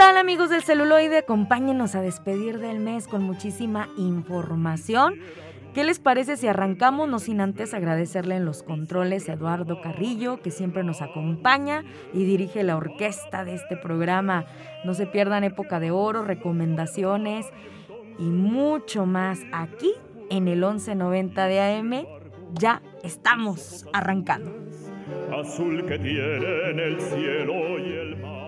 Tal amigos del celuloide? Acompáñenos a despedir del mes con muchísima información. ¿Qué les parece si arrancamos, no sin antes agradecerle en los controles a Eduardo Carrillo, que siempre nos acompaña y dirige la orquesta de este programa? No se pierdan época de oro, recomendaciones y mucho más aquí en el 1190 de AM. Ya estamos arrancando. Azul que tiene el cielo y el mar.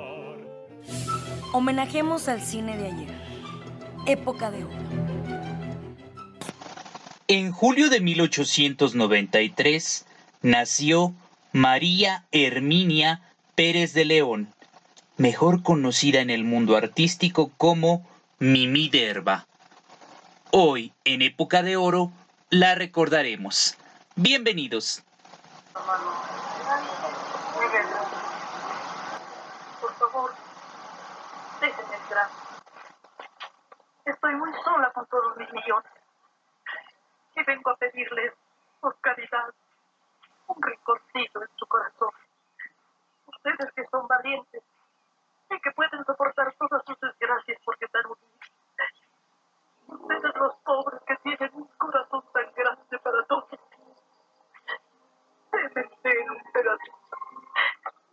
Homenajemos al cine de ayer. Época de oro. En julio de 1893 nació María Herminia Pérez de León, mejor conocida en el mundo artístico como Mimi Derba. Hoy, en época de oro, la recordaremos. Bienvenidos. Por favor, Estoy muy sola con todos mis millones. Y vengo a pedirles, por caridad, un rinconcito en su corazón. Ustedes que son valientes y que pueden soportar todas sus desgracias porque están unidos. Ustedes los pobres que tienen un corazón tan grande para todos. Déjenme un pedacito.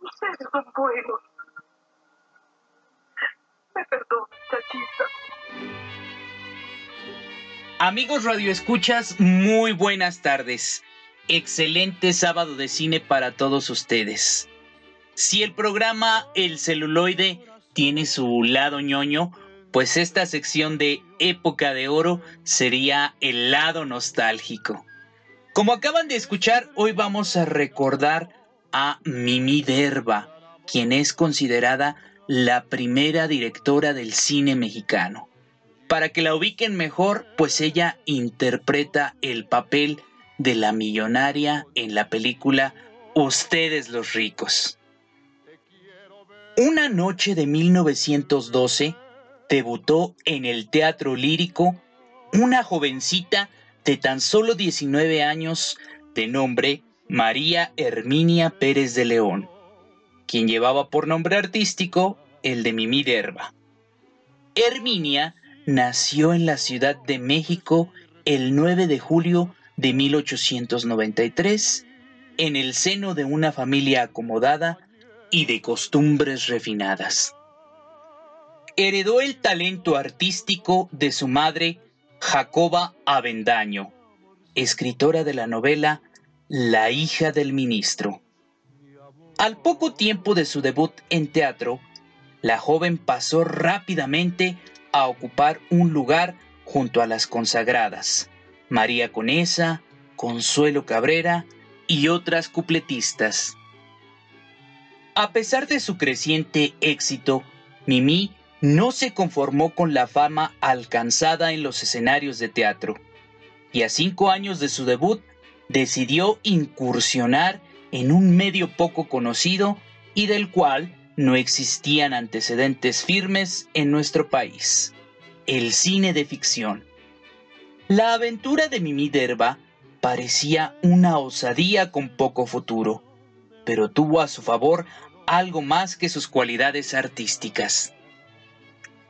Ustedes son buenos. Amigos Radio Escuchas, muy buenas tardes. Excelente sábado de cine para todos ustedes. Si el programa El celuloide tiene su lado ñoño, pues esta sección de Época de Oro sería el lado nostálgico. Como acaban de escuchar, hoy vamos a recordar a Mimi Derba, quien es considerada la primera directora del cine mexicano. Para que la ubiquen mejor, pues ella interpreta el papel de la millonaria en la película Ustedes los ricos. Una noche de 1912 debutó en el teatro lírico una jovencita de tan solo 19 años de nombre María Herminia Pérez de León quien llevaba por nombre artístico el de Mimi Derba. Herminia nació en la Ciudad de México el 9 de julio de 1893 en el seno de una familia acomodada y de costumbres refinadas. Heredó el talento artístico de su madre Jacoba Avendaño, escritora de la novela La hija del ministro. Al poco tiempo de su debut en teatro, la joven pasó rápidamente a ocupar un lugar junto a las consagradas, María Conesa, Consuelo Cabrera y otras cupletistas. A pesar de su creciente éxito, Mimi no se conformó con la fama alcanzada en los escenarios de teatro, y a cinco años de su debut decidió incursionar en un medio poco conocido y del cual no existían antecedentes firmes en nuestro país, el cine de ficción. La aventura de Mimi Derba parecía una osadía con poco futuro, pero tuvo a su favor algo más que sus cualidades artísticas.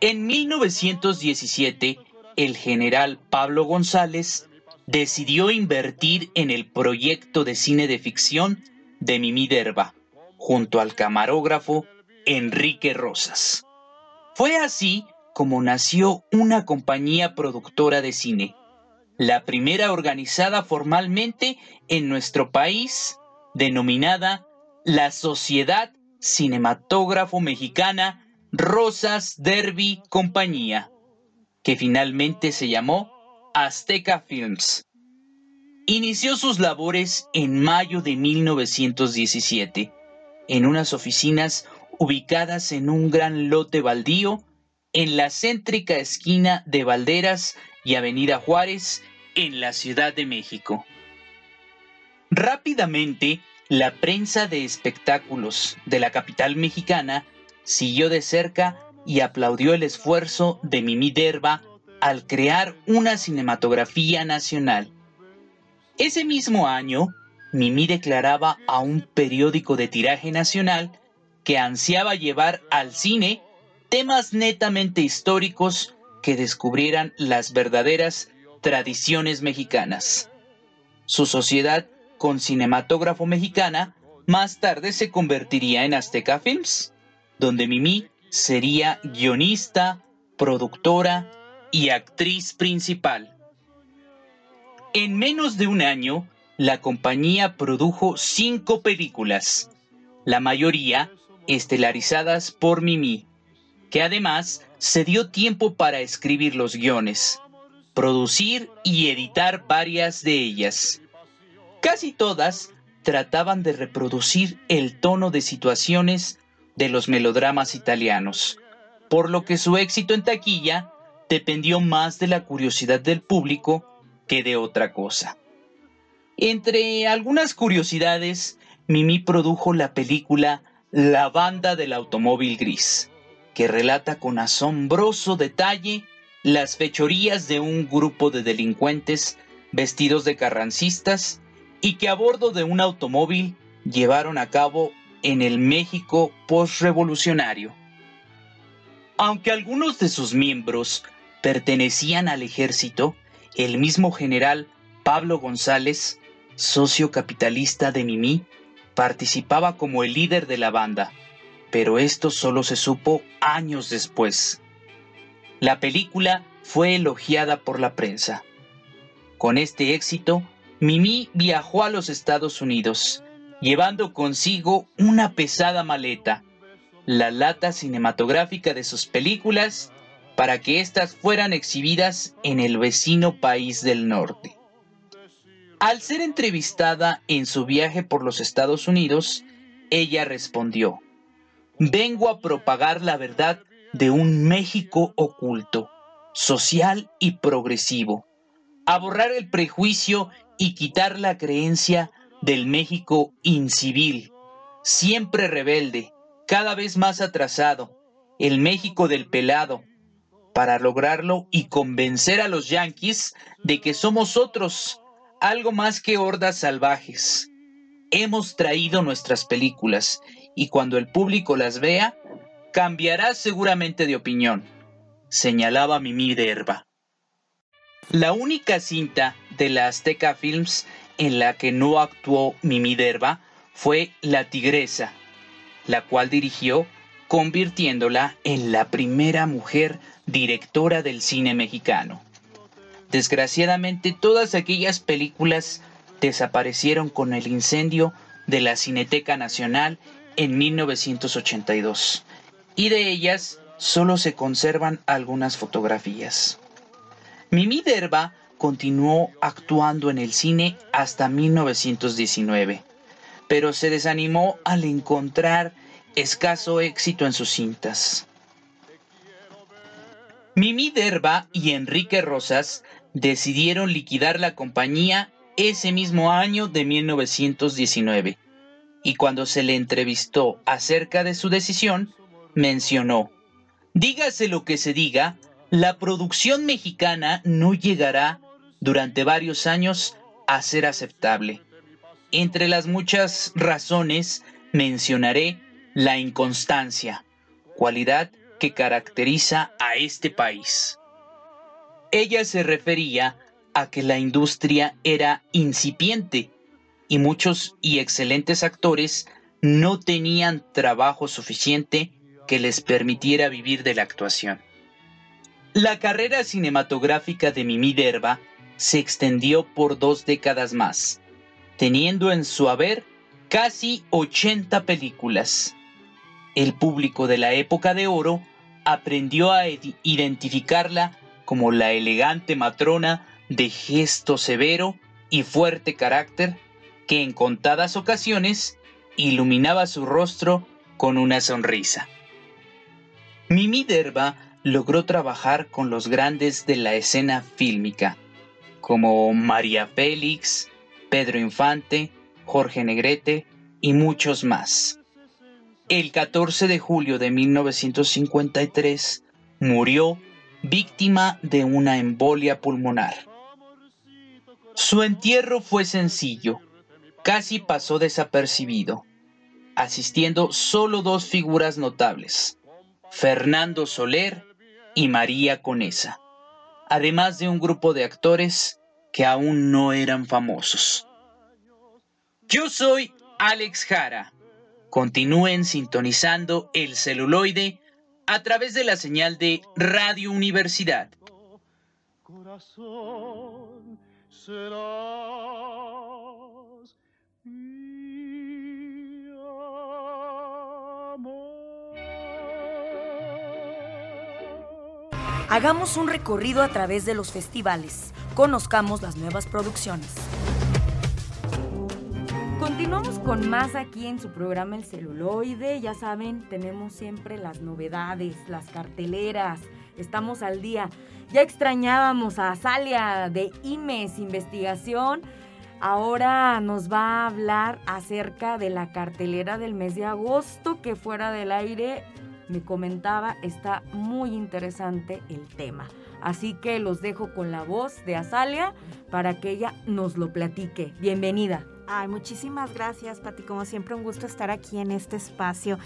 En 1917, el general Pablo González decidió invertir en el proyecto de cine de ficción de Mimi Derba, junto al camarógrafo Enrique Rosas. Fue así como nació una compañía productora de cine, la primera organizada formalmente en nuestro país, denominada la Sociedad Cinematógrafo Mexicana Rosas Derby Compañía, que finalmente se llamó Azteca Films Inició sus labores en mayo de 1917 en unas oficinas ubicadas en un gran lote baldío en la céntrica esquina de Valderas y Avenida Juárez en la Ciudad de México. Rápidamente, la prensa de espectáculos de la capital mexicana siguió de cerca y aplaudió el esfuerzo de Mimi Derba al crear una cinematografía nacional. Ese mismo año, Mimi declaraba a un periódico de tiraje nacional que ansiaba llevar al cine temas netamente históricos que descubrieran las verdaderas tradiciones mexicanas. Su sociedad con cinematógrafo mexicana más tarde se convertiría en Azteca Films, donde Mimi sería guionista, productora y actriz principal. En menos de un año, la compañía produjo cinco películas, la mayoría estelarizadas por Mimi, que además se dio tiempo para escribir los guiones, producir y editar varias de ellas. Casi todas trataban de reproducir el tono de situaciones de los melodramas italianos, por lo que su éxito en taquilla dependió más de la curiosidad del público que de otra cosa. Entre algunas curiosidades, Mimi produjo la película La banda del automóvil gris, que relata con asombroso detalle las fechorías de un grupo de delincuentes vestidos de carrancistas y que a bordo de un automóvil llevaron a cabo en el México postrevolucionario. Aunque algunos de sus miembros pertenecían al ejército, el mismo general Pablo González socio capitalista de Mimi, participaba como el líder de la banda, pero esto solo se supo años después. La película fue elogiada por la prensa. Con este éxito, Mimi viajó a los Estados Unidos, llevando consigo una pesada maleta, la lata cinematográfica de sus películas, para que éstas fueran exhibidas en el vecino país del norte. Al ser entrevistada en su viaje por los Estados Unidos, ella respondió, vengo a propagar la verdad de un México oculto, social y progresivo, a borrar el prejuicio y quitar la creencia del México incivil, siempre rebelde, cada vez más atrasado, el México del pelado, para lograrlo y convencer a los yanquis de que somos otros, algo más que hordas salvajes. Hemos traído nuestras películas y cuando el público las vea, cambiará seguramente de opinión, señalaba Mimi de Herba. La única cinta de la Azteca Films en la que no actuó Mimi Derba fue La Tigresa, la cual dirigió convirtiéndola en la primera mujer directora del cine mexicano. Desgraciadamente todas aquellas películas desaparecieron con el incendio de la Cineteca Nacional en 1982 y de ellas solo se conservan algunas fotografías. Mimi Derba continuó actuando en el cine hasta 1919, pero se desanimó al encontrar escaso éxito en sus cintas. Mimi Derba y Enrique Rosas decidieron liquidar la compañía ese mismo año de 1919. Y cuando se le entrevistó acerca de su decisión, mencionó, dígase lo que se diga, la producción mexicana no llegará durante varios años a ser aceptable. Entre las muchas razones mencionaré la inconstancia, cualidad que caracteriza a este país. Ella se refería a que la industria era incipiente y muchos y excelentes actores no tenían trabajo suficiente que les permitiera vivir de la actuación. La carrera cinematográfica de Mimi Derba se extendió por dos décadas más, teniendo en su haber casi 80 películas. El público de la época de oro aprendió a identificarla como la elegante matrona de gesto severo y fuerte carácter que en contadas ocasiones iluminaba su rostro con una sonrisa. Mimi Derba logró trabajar con los grandes de la escena fílmica, como María Félix, Pedro Infante, Jorge Negrete y muchos más. El 14 de julio de 1953 murió víctima de una embolia pulmonar. Su entierro fue sencillo, casi pasó desapercibido, asistiendo solo dos figuras notables, Fernando Soler y María Conesa, además de un grupo de actores que aún no eran famosos. Yo soy Alex Jara. Continúen sintonizando el celuloide a través de la señal de Radio Universidad. Hagamos un recorrido a través de los festivales. Conozcamos las nuevas producciones. Con más aquí en su programa El Celuloide. Ya saben, tenemos siempre las novedades, las carteleras. Estamos al día. Ya extrañábamos a Azalia de IMES Investigación. Ahora nos va a hablar acerca de la cartelera del mes de agosto que fuera del aire me comentaba, está muy interesante el tema. Así que los dejo con la voz de Azalia para que ella nos lo platique. Bienvenida. Ay, muchísimas gracias, Pati. Como siempre, un gusto estar aquí en este espacio.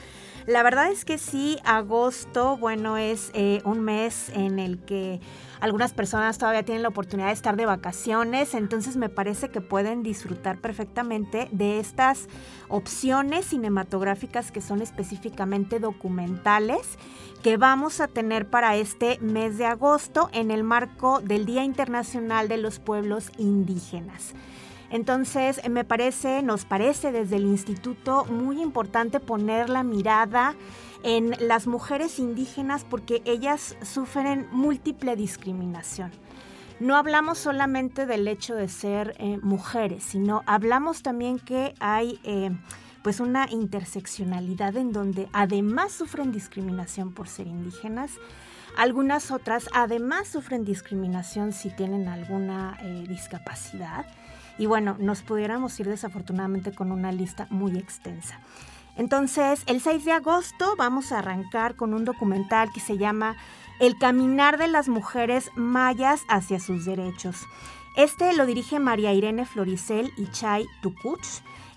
La verdad es que sí, agosto, bueno, es eh, un mes en el que algunas personas todavía tienen la oportunidad de estar de vacaciones, entonces me parece que pueden disfrutar perfectamente de estas opciones cinematográficas que son específicamente documentales que vamos a tener para este mes de agosto en el marco del Día Internacional de los Pueblos Indígenas. Entonces, me parece, nos parece desde el instituto muy importante poner la mirada en las mujeres indígenas porque ellas sufren múltiple discriminación. No hablamos solamente del hecho de ser eh, mujeres, sino hablamos también que hay eh, pues una interseccionalidad en donde además sufren discriminación por ser indígenas, algunas otras además sufren discriminación si tienen alguna eh, discapacidad. Y bueno, nos pudiéramos ir desafortunadamente con una lista muy extensa. Entonces, el 6 de agosto vamos a arrancar con un documental que se llama El caminar de las mujeres mayas hacia sus derechos. Este lo dirige María Irene Floricel y Chay Tukuch.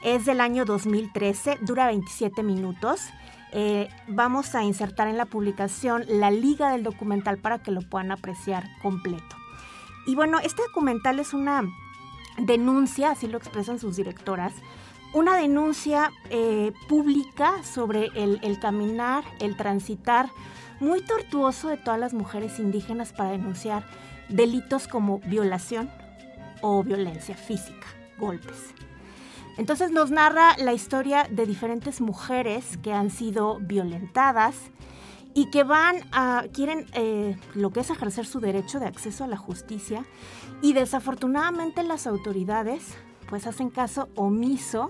Es del año 2013, dura 27 minutos. Eh, vamos a insertar en la publicación la liga del documental para que lo puedan apreciar completo. Y bueno, este documental es una denuncia, así lo expresan sus directoras, una denuncia eh, pública sobre el, caminar, el transitar muy tortuoso de todas las mujeres indígenas para denunciar delitos como violación o violencia física, golpes. Entonces nos narra la historia de diferentes mujeres que han sido violentadas y que van a, quieren eh, lo que es ejercer su derecho de acceso a la justicia y desafortunadamente las autoridades pues hacen caso omiso,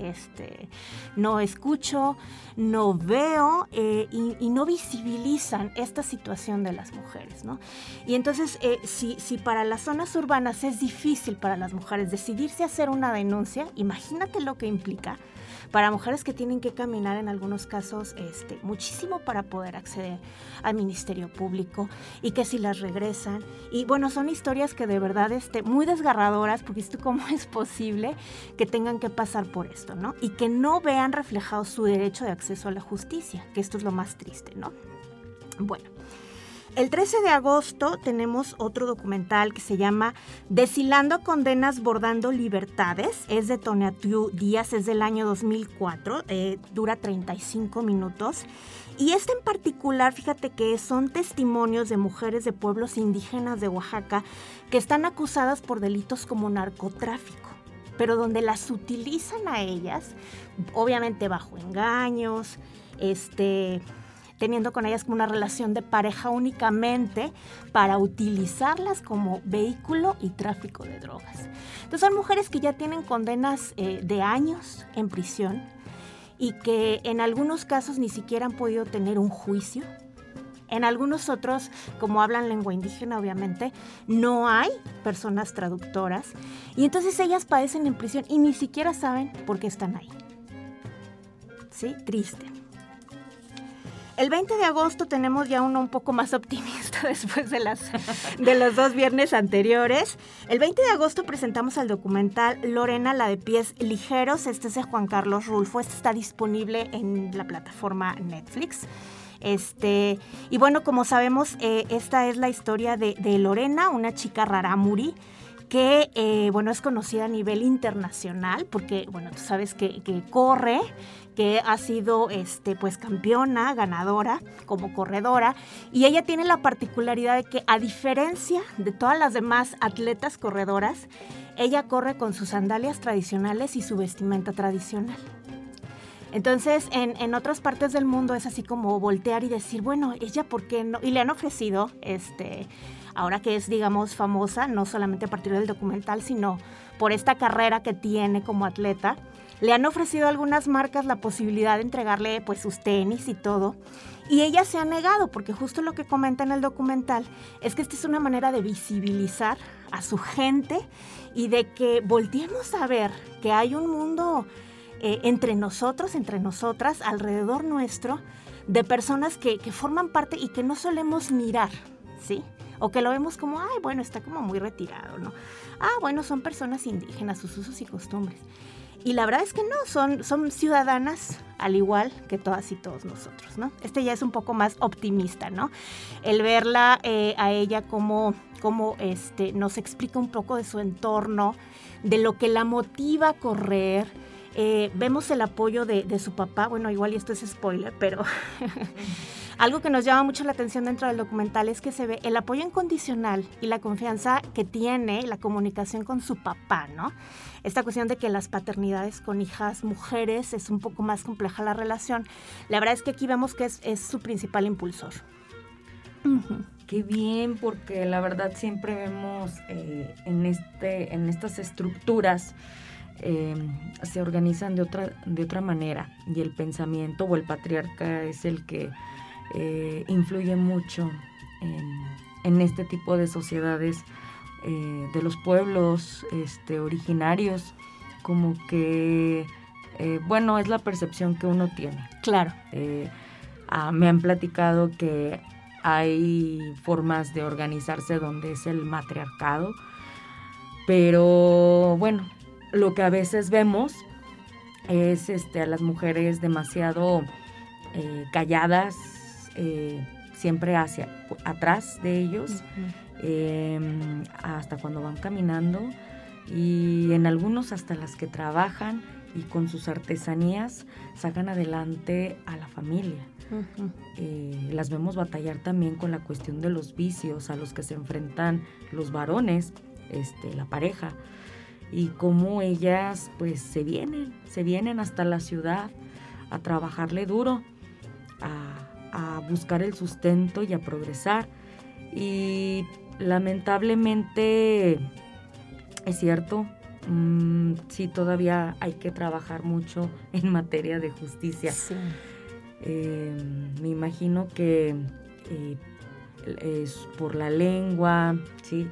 este, no escucho, no veo eh, y, no visibilizan esta situación de las mujeres, ¿no? Y entonces, eh, si, si para las zonas urbanas es difícil para las mujeres decidirse hacer una denuncia, imagínate lo que implica para mujeres que tienen que caminar en algunos casos este, muchísimo para poder acceder al Ministerio Público y que si las regresan. Y bueno, son historias que de verdad este, muy desgarradoras, porque esto cómo es posible que tengan que pasar por esto, ¿no? Y que no vean reflejado su derecho de acceso a la justicia, que esto es lo más triste, ¿no? Bueno. El 13 de agosto tenemos otro documental que se llama Deshilando condenas, bordando libertades. Es de Tonatiu Díaz, es del año 2004, eh, dura 35 minutos. Y este en particular, fíjate que son testimonios de mujeres de pueblos indígenas de Oaxaca que están acusadas por delitos como narcotráfico, pero donde las utilizan a ellas, obviamente bajo engaños, este teniendo con ellas como una relación de pareja únicamente para utilizarlas como vehículo y tráfico de drogas. Entonces son mujeres que ya tienen condenas eh, de años en prisión y que en algunos casos ni siquiera han podido tener un juicio. En algunos otros, como hablan lengua indígena, obviamente, no hay personas traductoras. Y entonces ellas padecen en prisión y ni siquiera saben por qué están ahí. ¿Sí? Triste. El 20 de agosto tenemos ya uno un poco más optimista después de, las, de los dos viernes anteriores. El 20 de agosto presentamos el documental Lorena, la de pies ligeros. Este es de Juan Carlos Rulfo. Este está disponible en la plataforma Netflix. Este, y bueno, como sabemos, eh, esta es la historia de, Lorena, una chica rarámuri que, eh, bueno, es conocida a nivel internacional porque, bueno, tú sabes que corre que ha sido este, pues campeona, ganadora como corredora y ella tiene la particularidad de que a diferencia de todas las demás atletas corredoras, ella corre con sus sandalias tradicionales y su vestimenta tradicional. Entonces, en, en, otras partes del mundo es así como voltear y decir, bueno, ella por qué no, y le han ofrecido, este, ahora que es, digamos, famosa, no solamente a partir del documental, sino por esta carrera que tiene como atleta, le han ofrecido a algunas marcas la posibilidad de entregarle pues sus tenis y todo. Y ella se ha negado porque justo lo que comenta en el documental es que esta es una manera de visibilizar a su gente y de que volteemos a ver que hay un mundo eh, entre nosotros, entre nosotras, alrededor nuestro, de personas que, que forman parte y que no solemos mirar, ¿sí? O que lo vemos como, ay, bueno, está como muy retirado, ¿no? Ah, bueno, son personas indígenas, sus usos y costumbres. Y la verdad es que no, son, son ciudadanas al igual que todas y todos nosotros, ¿no? Este ya es un poco más optimista, ¿no? El verla eh, a ella como, como este, nos explica un poco de su entorno, de lo que la motiva a correr. Eh, vemos el apoyo de, de, su papá, bueno, igual y esto es spoiler, pero Algo que nos llama mucho la atención dentro del documental es que se ve el apoyo incondicional y la confianza que tiene la comunicación con su papá, ¿no? Esta cuestión de que las paternidades con hijas mujeres es un poco más compleja la relación. La verdad es que aquí vemos que es, su principal impulsor. Qué bien, porque la verdad siempre vemos eh, en, este, en estas estructuras eh, se organizan de otra, de otra manera y el pensamiento o el patriarca es el que eh, influye mucho en, este tipo de sociedades eh, de los pueblos este, originarios, como que, eh, bueno, es la percepción que uno tiene. Claro. Ah, me han platicado que hay formas de organizarse donde es el matriarcado, pero bueno, lo que a veces vemos es este, a las mujeres demasiado calladas, eh, siempre hacia atrás de ellos, em, hasta cuando van caminando. Y en algunos hasta las que trabajan y con sus artesanías sacan adelante a la familia. Eh, las vemos batallar también con la cuestión de los vicios a los que se enfrentan los varones, este, la pareja, y cómo ellas pues se vienen, se vienen hasta la ciudad a trabajarle duro, buscar el sustento y a progresar. Y lamentablemente es cierto, mm, sí todavía hay que trabajar mucho en materia de justicia. Em, me imagino que eh, es por la lengua, ¿sí?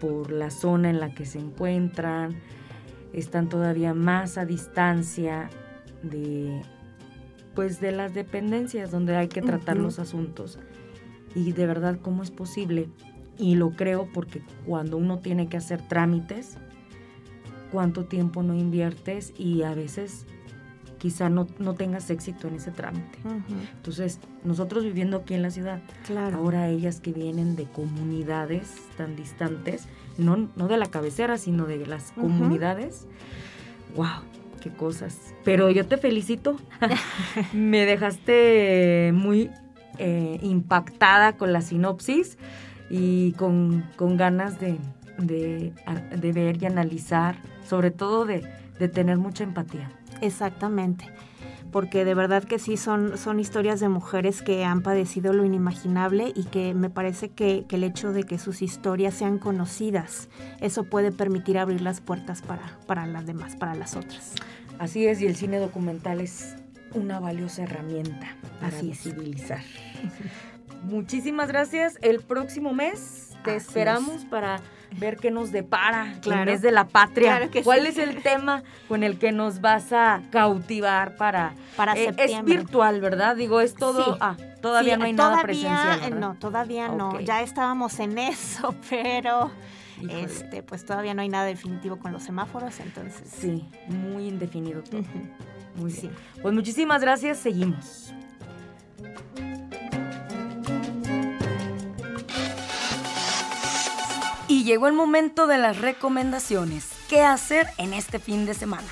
por la zona en la que se encuentran, están todavía más a distancia de, pues de las dependencias donde hay que tratar los asuntos. Y de verdad, ¿cómo es posible? Y lo creo porque cuando uno tiene que hacer trámites, cuánto tiempo no inviertes y a veces quizá no, no tengas éxito en ese trámite. Entonces, nosotros viviendo aquí en la ciudad, ahora ellas que vienen de comunidades tan distantes, no, no de la cabecera, sino de las comunidades, wow, qué cosas. Pero yo te felicito. Me dejaste muy eh, impactada con la sinopsis y con, ganas de, ver y analizar, sobre todo de, tener mucha empatía. Exactamente porque de verdad que sí son, son historias de mujeres que han padecido lo inimaginable y que me parece que, que el hecho de que sus historias sean conocidas, eso puede permitir abrir las puertas para, para las demás, para las otras. Así es, y el cine documental es una valiosa herramienta para Así es. visibilizar. Muchísimas gracias. El próximo mes te Así esperamos para ver qué nos depara Claro. el mes de la patria. Claro que ¿Cuál sí. es el tema con el que nos vas a cautivar para Para Eh, es virtual, ¿verdad? Digo, es todo. Sí. Ah, todavía Sí, no hay nada todavía, presencial. eh, ¿verdad? No, todavía no. Ya estábamos en eso, pero Híjole. este, pues todavía no hay nada definitivo con los semáforos, entonces. Sí, muy indefinido todo. Muy Sí. bien. Pues muchísimas gracias. Seguimos. Y llegó el momento de las recomendaciones. ¿Qué hacer en este fin de semana?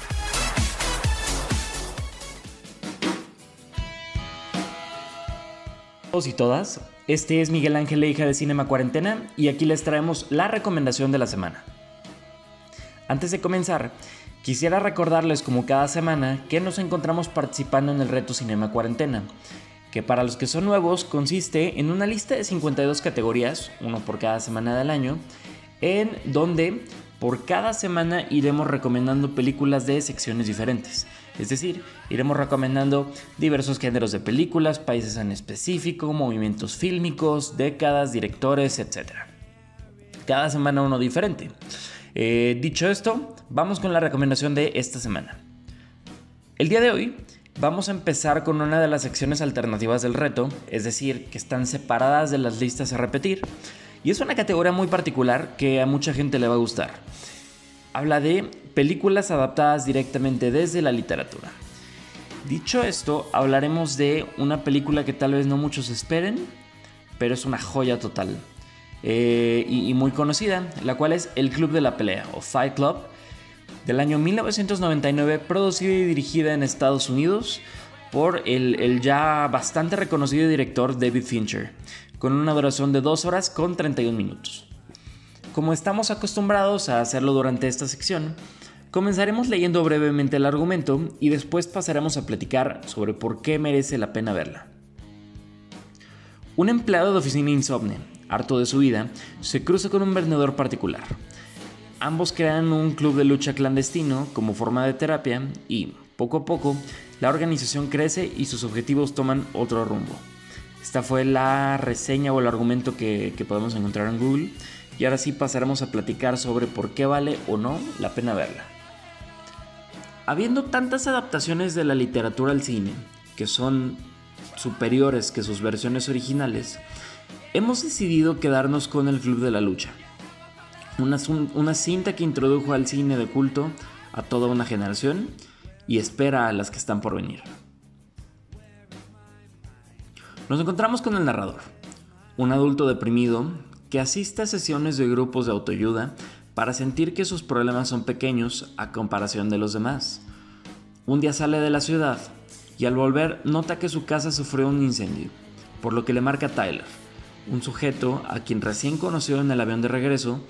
todos y todas, este es Miguel Ángel Leija de Cinema Cuarentena y aquí les traemos la recomendación de la semana. Antes de comenzar, quisiera recordarles como cada semana que nos encontramos participando en el reto Cinema Cuarentena, que para los que son nuevos consiste en una lista de 52 categorías, uno por cada semana del año, en donde por cada semana iremos recomendando películas de secciones diferentes. Es decir, iremos recomendando diversos géneros de películas, países en específico, movimientos fílmicos, décadas, directores, etc. Cada semana uno diferente. Eh, dicho esto, vamos con la recomendación de esta semana. El día de hoy vamos a empezar con una de las secciones alternativas del reto, es decir, que están separadas de las listas a repetir, y es una categoría muy particular que a mucha gente le va a gustar. Habla de películas adaptadas directamente desde la literatura. Dicho esto, hablaremos de una película que tal vez no muchos esperen, pero es una joya total. Eh, y, muy conocida, la cual es El Club de la Pelea o Fight Club, del año 1999, producida y dirigida en Estados Unidos por el, el ya bastante reconocido director David Fincher, con una duración de 2 horas con 31 minutos. Como estamos acostumbrados a hacerlo durante esta sección, comenzaremos leyendo brevemente el argumento y después pasaremos a platicar sobre por qué merece la pena verla. Un empleado de oficina insomne, harto de su vida, se cruza con un vendedor particular. Ambos crean un club de lucha clandestino como forma de terapia y, poco a poco, la organización crece y sus objetivos toman otro rumbo. Esta fue la reseña o el argumento que, que podemos encontrar en Google y ahora sí pasaremos a platicar sobre por qué vale o no la pena verla. Habiendo tantas adaptaciones de la literatura al cine, que son superiores que sus versiones originales, hemos decidido quedarnos con el Club de la Lucha. Una, una cinta que introdujo al cine de culto a toda una generación y espera a las que están por venir. Nos encontramos con el narrador, un adulto deprimido que asiste a sesiones de grupos de autoayuda para sentir que sus problemas son pequeños a comparación de los demás. Un día sale de la ciudad y al volver nota que su casa sufrió un incendio, por lo que le marca a Tyler, un sujeto a quien recién conoció en el avión de regreso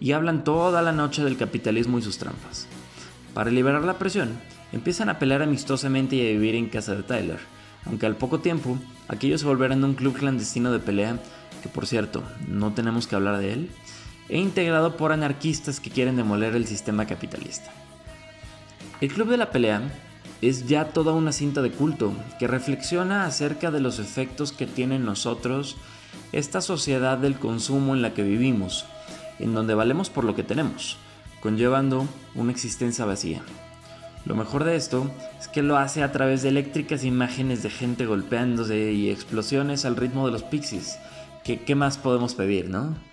y hablan toda la noche del capitalismo y sus trampas. Para liberar la presión, empiezan a pelear amistosamente y a vivir en casa de Tyler, aunque al poco tiempo aquellos se volverán un club clandestino de pelea, que por cierto, no tenemos que hablar de él, e integrado por anarquistas que quieren demoler el sistema capitalista. El Club de la Pelea es ya toda una cinta de culto que reflexiona acerca de los efectos que tiene en nosotros esta sociedad del consumo en la que vivimos, en donde valemos por lo que tenemos, conllevando una existencia vacía. Lo mejor de esto es que lo hace a través de eléctricas imágenes de gente golpeándose y explosiones al ritmo de los pixies. ¿Qué, qué más podemos pedir, no?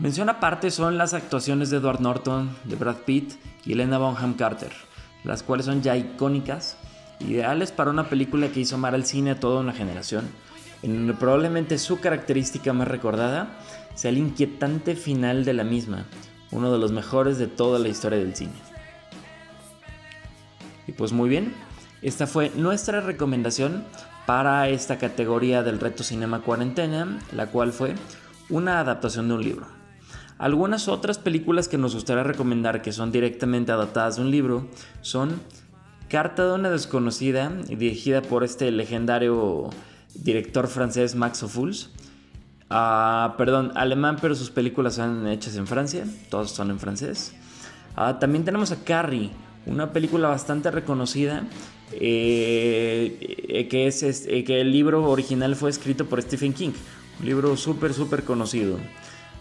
Mención aparte son las actuaciones de Edward Norton, de Brad Pitt y Elena Bonham Carter, las cuales son ya icónicas, ideales para una película que hizo amar al cine a toda una generación, en donde probablemente su característica más recordada sea el inquietante final de la misma, uno de los mejores de toda la historia del cine. Y pues muy bien, esta fue nuestra recomendación para esta categoría del reto Cinema Cuarentena, la cual fue una adaptación de un libro. Algunas otras películas que nos gustaría recomendar que son directamente adaptadas de un libro son Carta de una desconocida, dirigida por este legendario director francés Max Ophuls. Ah, perdón, alemán, pero sus películas son hechas en Francia, todas son en francés. Ah, también tenemos a Carrie, una película bastante reconocida, eh, que, es, eh, que el libro original fue escrito por Stephen King, un libro súper, súper conocido.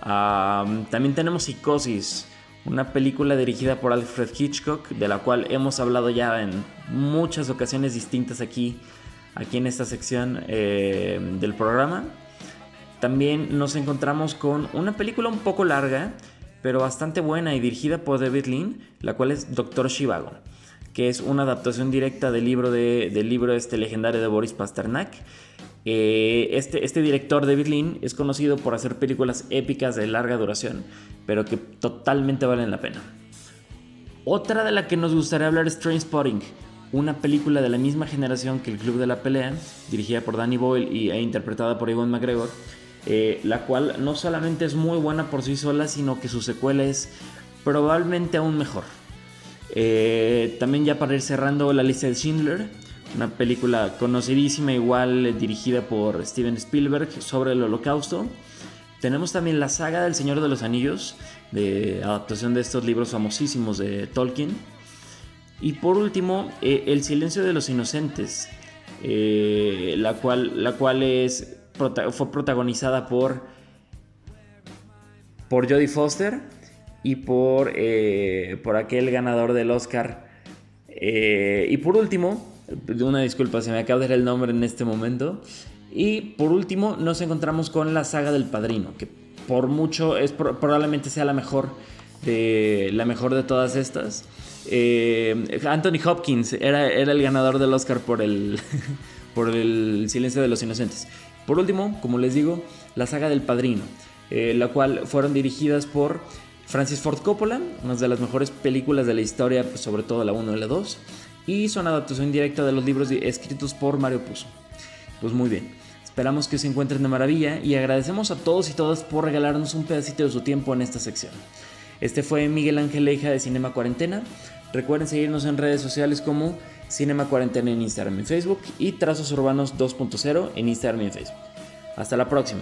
También tenemos Psicosis, una película dirigida por Alfred Hitchcock, de la cual hemos hablado ya en muchas ocasiones distintas aquí, aquí en esta sección eh, del programa. También nos encontramos con una película un poco larga, pero bastante buena y dirigida por David Lean, la cual es Doctor Shivago, que es una adaptación directa del libro, de, del libro este legendario de Boris Pasternak. Eh, este, este director, David Lean, es conocido por hacer películas épicas de larga duración, pero que totalmente valen la pena. Otra de la que nos gustaría hablar es Trainspotting, una película de la misma generación que El Club de la Pelea, dirigida por Danny Boyle y, e interpretada por Ewan McGregor, eh, la cual no solamente es muy buena por sí sola, sino que su secuela es probablemente aún mejor. Eh, también ya para ir cerrando la lista de Schindler, una película conocidísima igual dirigida por Steven Spielberg sobre el holocausto. Tenemos también la saga del Señor de los Anillos, de adaptación de estos libros famosísimos de Tolkien. Y por último, eh, El Silencio de los Inocentes, la, cual, la cual es fue protagonizada por, por Jodie Foster y por, eh, por aquel ganador del Oscar. Eh, y por último, una disculpa, se me acaba de dar el nombre en este momento. Y por último, nos encontramos con la saga del Padrino, que por mucho es probablemente sea la mejor de la mejor de todas estas. Eh, Anthony Hopkins era, era, el ganador del Oscar por el por el Silencio de los Inocentes. Por último, como les digo, la saga del Padrino, eh, la cual fueron dirigidas por Francis Ford Coppola, una de las mejores películas de la historia, pues, sobre todo la 1 y la 2, y son adaptación directa de los libros escritos por Mario Puzo. Pues muy bien, esperamos que se encuentren de maravilla y agradecemos a todos y todas por regalarnos un pedacito de su tiempo en esta sección. Este fue Miguel Ángel Leija de Cinema Cuarentena. Recuerden seguirnos en redes sociales como Cinema Cuarentena en Instagram y Facebook y Trazos Urbanos 2.0 en Instagram y Facebook. Hasta la próxima.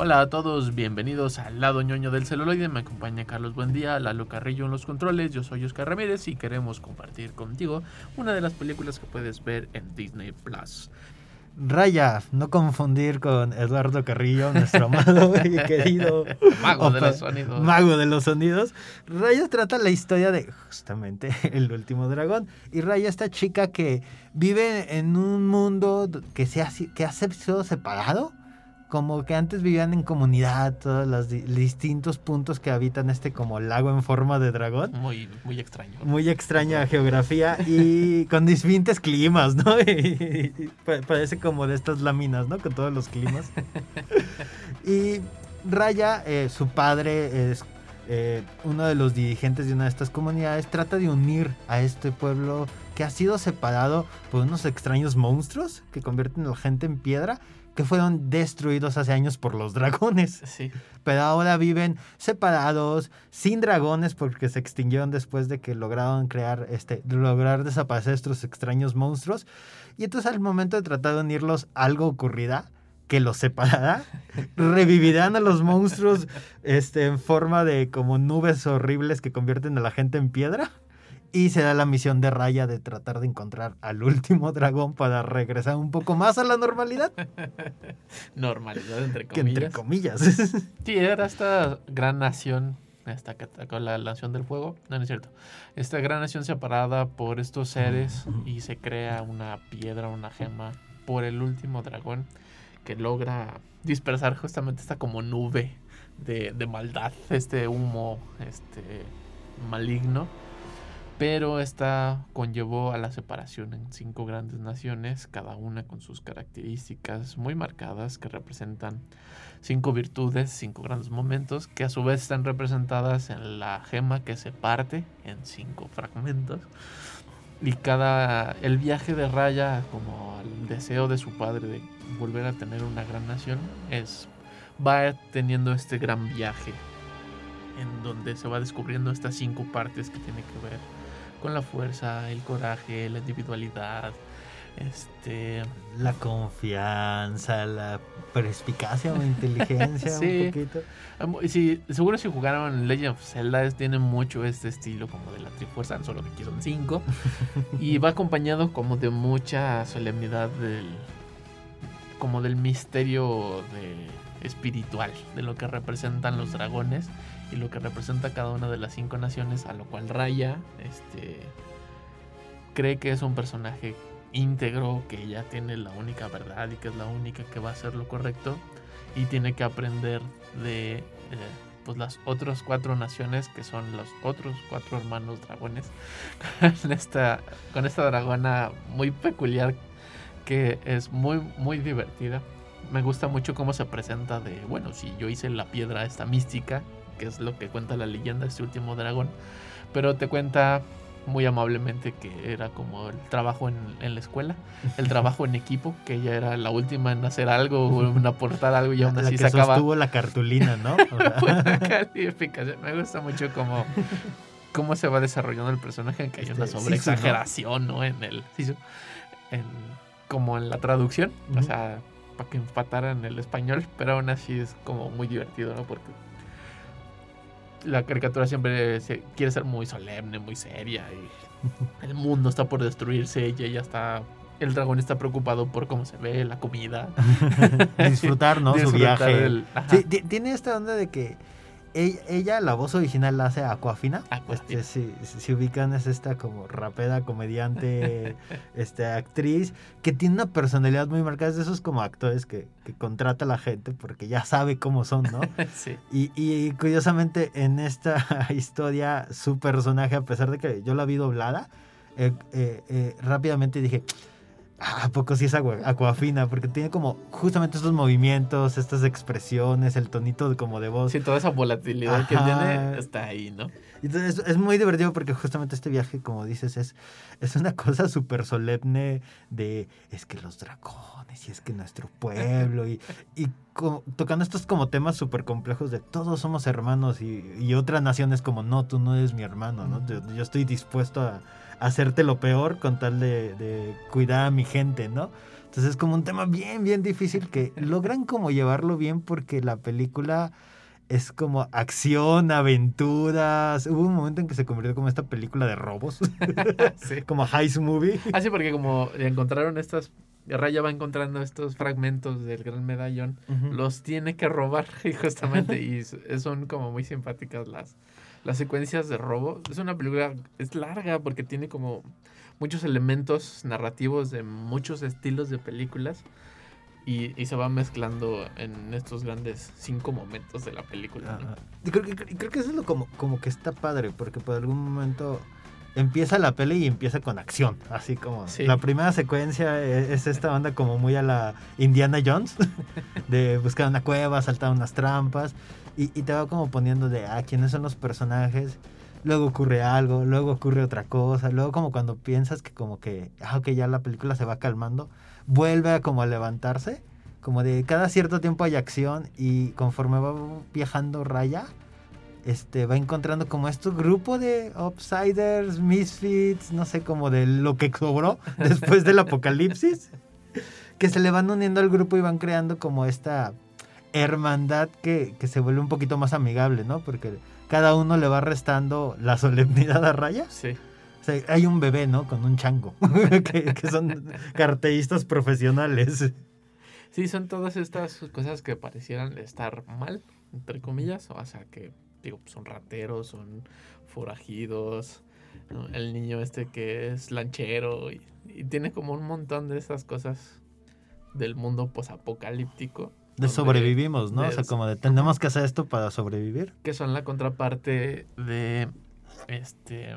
Hola a todos, bienvenidos al lado ñoño del celuloide. Me acompaña Carlos Buendía, Lalo Carrillo en los controles. Yo soy Oscar Ramírez y queremos compartir contigo una de las películas que puedes ver en Disney Plus. Raya, no confundir con Eduardo Carrillo, nuestro amado y querido mago de los sonidos. Mago de los sonidos. Raya trata la historia de justamente el último dragón. Y Raya, esta chica que vive en un mundo que, se ha, que ha sido separado como que antes vivían en comunidad, todos los distintos puntos que habitan este como lago en forma de dragón. Muy, muy extraño. Muy extraña geografía y con distintos climas, ¿no? parece como de estas láminas, ¿no? Con todos los climas. y Raya, eh, su padre es eh, uno de los dirigentes de una de estas comunidades, trata de unir a este pueblo que ha sido separado por unos extraños monstruos que convierten a la gente en piedra que fueron destruidos hace años por los dragones. Sí. Pero ahora viven separados, sin dragones, porque se extinguieron después de que lograron crear, este, lograr desaparecer estos extraños monstruos. Y entonces al momento de tratar de unirlos, algo ocurrirá que los separará. Revivirán a los monstruos este, en forma de como nubes horribles que convierten a la gente en piedra. Y se da la misión de Raya de tratar de encontrar al último dragón para regresar un poco más a la normalidad. normalidad, entre comillas. Que entre comillas. sí, era esta gran nación, esta que atacó la nación del fuego. No, no es cierto. Esta gran nación separada por estos seres y se crea una piedra, una gema por el último dragón que logra dispersar justamente esta como nube de, de maldad, este humo este maligno pero esta conllevó a la separación en cinco grandes naciones, cada una con sus características muy marcadas que representan cinco virtudes, cinco grandes momentos, que a su vez están representadas en la gema que se parte en cinco fragmentos. Y cada el viaje de Raya como el deseo de su padre de volver a tener una gran nación es va teniendo este gran viaje en donde se va descubriendo estas cinco partes que tiene que ver con la fuerza, el coraje, la individualidad, este La confianza, la perspicacia o inteligencia Sí. un poquito. Si, seguro si jugaron Legend of Zelda tiene mucho este estilo como de la Trifuerza, solo que aquí son cinco. y va acompañado como de mucha solemnidad del como del misterio de espiritual, de lo que representan los dragones y lo que representa cada una de las cinco naciones, a lo cual Raya este cree que es un personaje íntegro, que ya tiene la única verdad y que es la única que va a hacer lo correcto y tiene que aprender de eh, pues las otras cuatro naciones que son los otros cuatro hermanos dragones con esta con esta dragona muy peculiar que es muy muy divertida. Me gusta mucho cómo se presenta de bueno si yo hice la piedra esta mística que es lo que cuenta la leyenda de este último dragón pero te cuenta muy amablemente que era como el trabajo en, en la escuela, el trabajo en equipo, que ella era la última en hacer algo o en aportar algo y aún la así que sacaba sostuvo la cartulina, ¿no? O calificación. Me gusta mucho cómo, cómo se va desarrollando el personaje, que hay una Este, sobreexageración, ¿no? En el en, como en la traducción, o Ujú. sea, para que empatara en el español, pero aún así es como muy divertido, ¿no? Porque la caricatura siempre se- quiere ser muy solemne, muy seria y el mundo está por destruirse y ella está el dragón está preocupado por cómo se ve la comida, disfrutar, ¿no? Su viaje. Sí, tiene esta onda de que ella, ella, la voz original la hace Aquafina. Aquafina. Este, si, si- ubican es esta como rapera, comediante, este, actriz, que tiene una personalidad muy marcada. Es de esos como actores que, que contrata a la gente porque ya sabe cómo son, ¿no? sí. Y, y curiosamente en esta historia su personaje, a pesar de que yo la vi doblada, eh, eh, eh, rápidamente dije, "Ah, ¿a poco sí es agua, Aquafina? Porque tiene como justamente estos movimientos, estas expresiones, el tonito como de voz. Sí, toda esa volatilidad que tiene está ahí, ¿no? Entonces es, es muy divertido porque justamente este viaje, como dices, es, es una cosa súper solemne de es que los dragones y es que nuestro pueblo y, tocando estos como temas súper complejos de todos somos hermanos y, y otra nación es como no, tú no eres mi hermano, ¿no? Yo, yo estoy dispuesto a, a hacerte lo peor con tal de, de cuidar a mi gente, ¿no? Entonces es como un tema bien, bien difícil que logran como llevarlo bien porque la película es como acción, aventuras. Hubo un momento en que se convirtió como esta película de robos, sí. como Heist Movie. Ah, sí, porque como encontraron estas. Raya va encontrando estos fragmentos del gran medallón, los tiene que robar, y justamente, y son como muy simpáticas las, las secuencias de robo. Es una película, es larga porque tiene como muchos elementos narrativos de muchos estilos de películas. Y, y se va mezclando en estos grandes cinco momentos de la película. ¿no? Creo, que, y creo que eso es lo como, como que está padre, porque por algún momento empieza la peli y empieza con acción. Así como Sí. la primera secuencia e- es esta onda como muy a la Indiana Jones, de buscar una cueva, saltar unas trampas, y, y te va como poniendo de, ah, quiénes son los personajes. Luego ocurre algo, luego ocurre otra cosa, luego como cuando piensas que como que, ah, ok, ya la película se va calmando, vuelve a como a levantarse, como de cada cierto tiempo hay acción y conforme va viajando Raya, este, va encontrando como este grupo de outsiders, misfits, no sé, como de lo que sobró después del apocalipsis, que se le van uniendo al grupo y van creando como esta hermandad que, que se vuelve un poquito más amigable, ¿no? Porque cada uno le va restando la solemnidad a Raya. Sí. O sea, hay un bebé, ¿no? Con un chango, que, que son carteístas profesionales. Sí, son todas estas cosas que parecieran estar mal, entre comillas. O sea, que, digo, son rateros, son forajidos. ¿no? El niño este que es lanchero. Y, y tiene como un montón de esas cosas del mundo posapocalíptico. De sobrevivimos, ¿no? O sea, como de tenemos que hacer esto para sobrevivir. Que son la contraparte de. Este.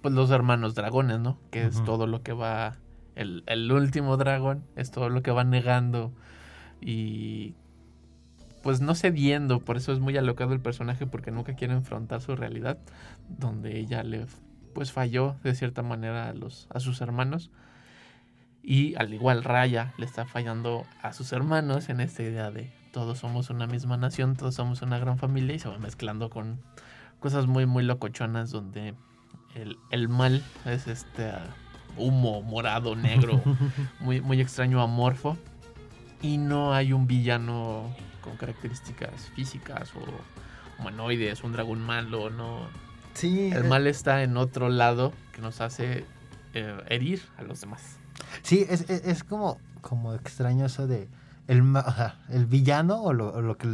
pues los hermanos dragones, ¿no? Que es todo lo que va, el, el último dragón, es todo lo que va negando y pues no cediendo, por eso es muy alocado el personaje porque nunca quiere enfrentar su realidad, donde ella le pues falló de cierta manera a los a sus hermanos. Y al igual Raya le está fallando a sus hermanos en esta idea de todos somos una misma nación, todos somos una gran familia y se va mezclando con cosas muy muy locochonas donde el, el mal es este ah, humo morado, negro, muy, muy extraño amorfo. Y no hay un villano con características físicas o humanoides, un dragón malo, no. Sí, El eh, mal está en otro lado que nos hace eh, herir a los demás. Sí, es, es, es como, como extraño eso de el, o sea, el villano o lo, o lo que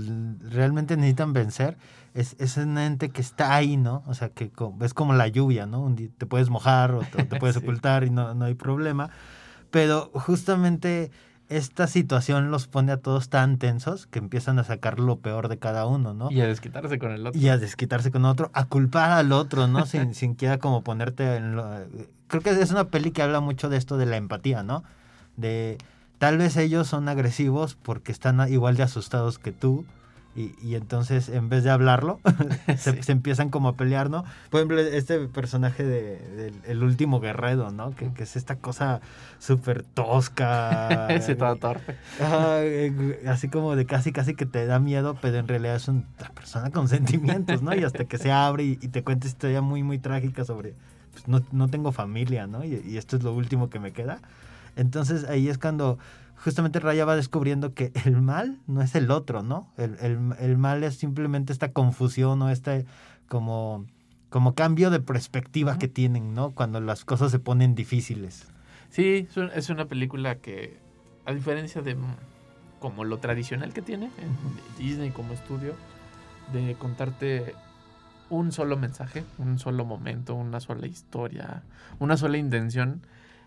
realmente necesitan vencer es, es un ente que está ahí, ¿no? O sea, que es como la lluvia, ¿no? Un día te puedes mojar o te, te puedes Sí. ocultar y no, no hay problema. Pero justamente esta situación los pone a todos tan tensos que empiezan a sacar lo peor de cada uno, ¿no? Y a desquitarse con el otro. y a desquitarse con otro, a culpar al otro, ¿no? Sin siquiera como ponerte en lo... Creo que es una peli que habla mucho de esto de la empatía, ¿no? De tal vez ellos son agresivos porque están igual de asustados que tú y, y entonces en vez de hablarlo, se, Sí. se empiezan como a pelear, ¿no? Por ejemplo, este personaje de, el último guerrero, ¿no? Que, que es esta cosa súper tosca. Todo torpe. Eh, así como de casi casi que te da miedo, pero en realidad es una persona con sentimientos, ¿no? Y hasta que se abre y, y te cuenta historia muy, muy trágica sobre, pues no, no tengo familia, ¿no? Y, y esto es lo último que me queda. Entonces ahí es cuando justamente Raya va descubriendo que el mal no es el otro, ¿no? El, el- el mal es simplemente esta confusión o este como, como cambio de perspectiva que tienen, ¿no? Cuando las cosas se ponen difíciles. Sí, es un- es una película que, a diferencia de como lo tradicional que tiene en Disney como estudio, de contarte un solo mensaje, un solo momento, una sola historia, una sola intención,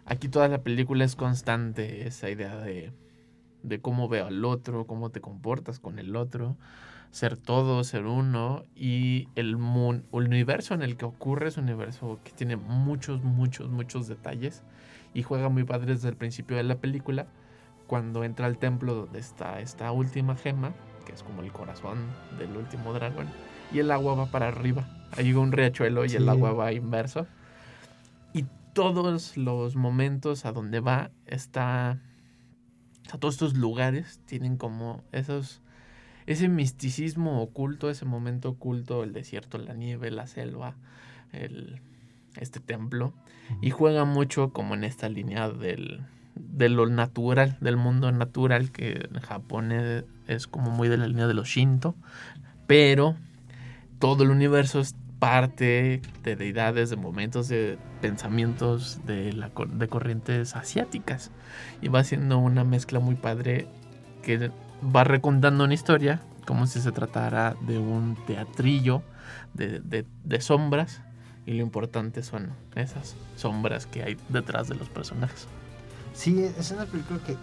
aquí toda la película es constante, esa idea de, de cómo veo al otro, cómo te comportas con el otro, ser todo, ser uno, y el, universo en el que ocurre es un universo que tiene muchos, muchos, muchos detalles y juega muy padre desde el principio de la película cuando entra al templo donde está esta última gema que es como el corazón del último dragón y el agua va para arriba. Hay un riachuelo y el agua va inverso todos los momentos a donde va está sea, todos estos lugares tienen como esos ese misticismo oculto ese momento oculto el desierto la nieve la selva el este templo y juega mucho como en esta línea del, de lo natural, del mundo natural, que en Japón es, es como muy de la línea de los Shinto, pero todo el universo es parte de deidades, de momentos, de pensamientos de, la, de corrientes asiáticas. Y va siendo una mezcla muy padre que va recontando una historia como si se tratara de un teatrillo de, de- de sombras y lo importante son esas sombras que hay detrás de los personajes. Sí, es una película que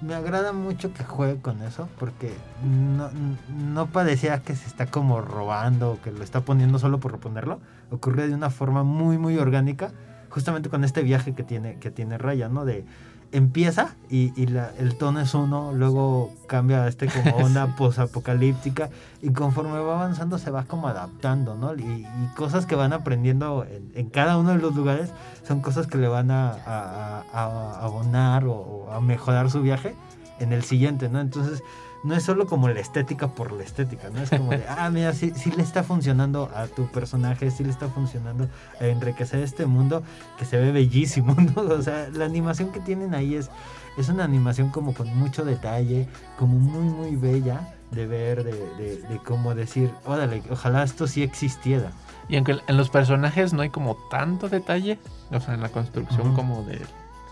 me agrada mucho que juegue con eso, porque no, no parecía que se está como robando o que lo está poniendo solo por ponerlo. Ocurre de una forma muy, muy orgánica, justamente con este viaje que tiene, que tiene Raya, ¿no? De empieza y, y la- el tono es uno, luego cambia a este como onda posapocalíptica y conforme va avanzando se va como adaptando, ¿no? Y, y cosas que van aprendiendo en, en cada uno de los lugares son cosas que le van a, a- a- a abonar o, o a mejorar su viaje en el siguiente, ¿no? Entonces, no es solo como la estética por la estética, ¿no? Es como de, ah, mira, sí, sí le está funcionando a tu personaje, sí le está funcionando a enriquecer este mundo que se ve bellísimo, ¿no? O sea, la animación que tienen ahí es, es una animación como con mucho detalle, como muy, muy bella de ver, de, de, de como decir, órale, ojalá esto sí existiera. Y aunque en los personajes no hay como tanto detalle, o sea, en la construcción como de